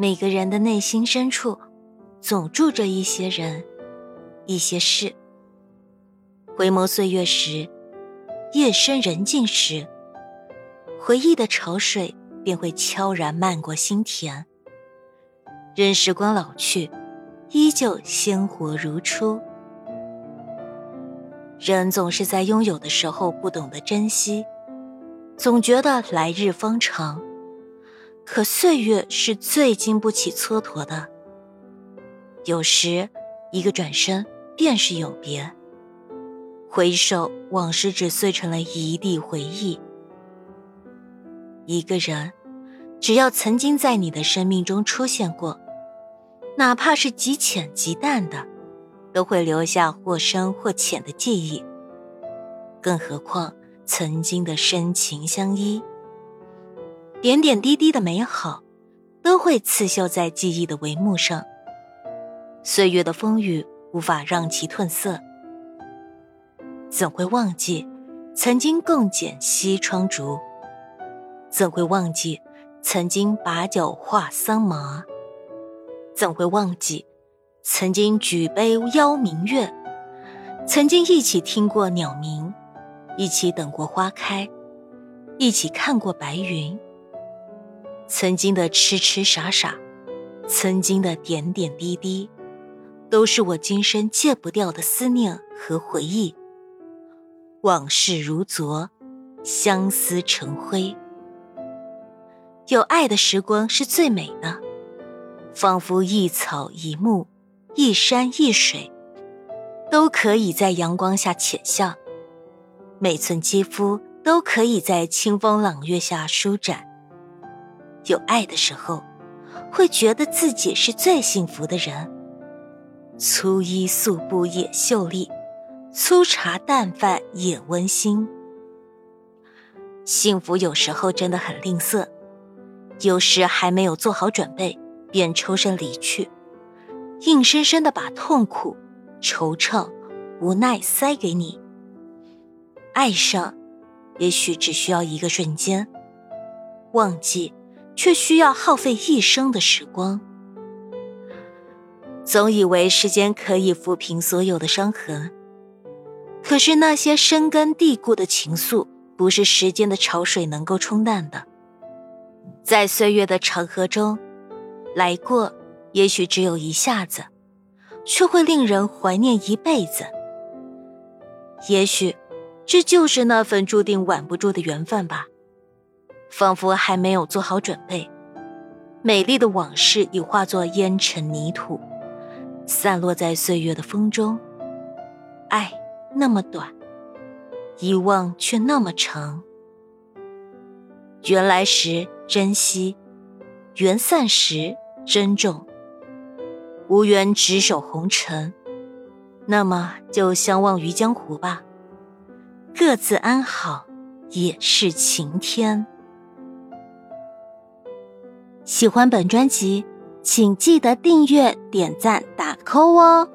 每个人的内心深处，总住着一些人，一些事。回眸岁月时，夜深人静时，回忆的潮水便会悄然漫过心田。任时光老去，依旧鲜活如初。人总是在拥有的时候不懂得珍惜，总觉得来日方长。可岁月是最经不起蹉跎的，有时一个转身便是永别。回首往事，只碎成了一地回忆。一个人，只要曾经在你的生命中出现过，哪怕是极浅极淡的，都会留下或深或浅的记忆。更何况曾经的深情相依。点点滴滴的美好，都会刺绣在记忆的帷幕上。岁月的风雨无法让其褪色。怎会忘记曾经共剪西窗烛？怎会忘记曾经把酒话桑麻？怎会忘记曾经举杯邀明月？曾经一起听过鸟鸣，一起等过花开，一起看过白云。曾经的痴痴傻傻，曾经的点点滴滴，都是我今生戒不掉的思念和回忆。往事如昨，相思成灰。有爱的时光是最美的，仿佛一草一木，一山一水，都可以在阳光下浅笑；每寸肌肤都可以在清风朗月下舒展。有爱的时候，会觉得自己是最幸福的人。粗衣素布也秀丽，粗茶淡饭也温馨。幸福有时候真的很吝啬，有时还没有做好准备，便抽身离去，硬生生的把痛苦、惆怅、无奈塞给你。爱上，也许只需要一个瞬间，忘记。却需要耗费一生的时光。总以为时间可以抚平所有的伤痕，可是那些深根蒂固的情愫，不是时间的潮水能够冲淡的。在岁月的长河中，来过，也许只有一下子，却会令人怀念一辈子。也许，这就是那份注定挽不住的缘分吧。仿佛还没有做好准备，美丽的往事已化作烟尘泥土，散落在岁月的风中。爱那么短，遗忘却那么长。缘来时珍惜，缘散时珍重。无缘执手红尘，那么就相忘于江湖吧。各自安好，也是晴天。喜欢本专辑，请记得订阅、点赞、打 call 哦！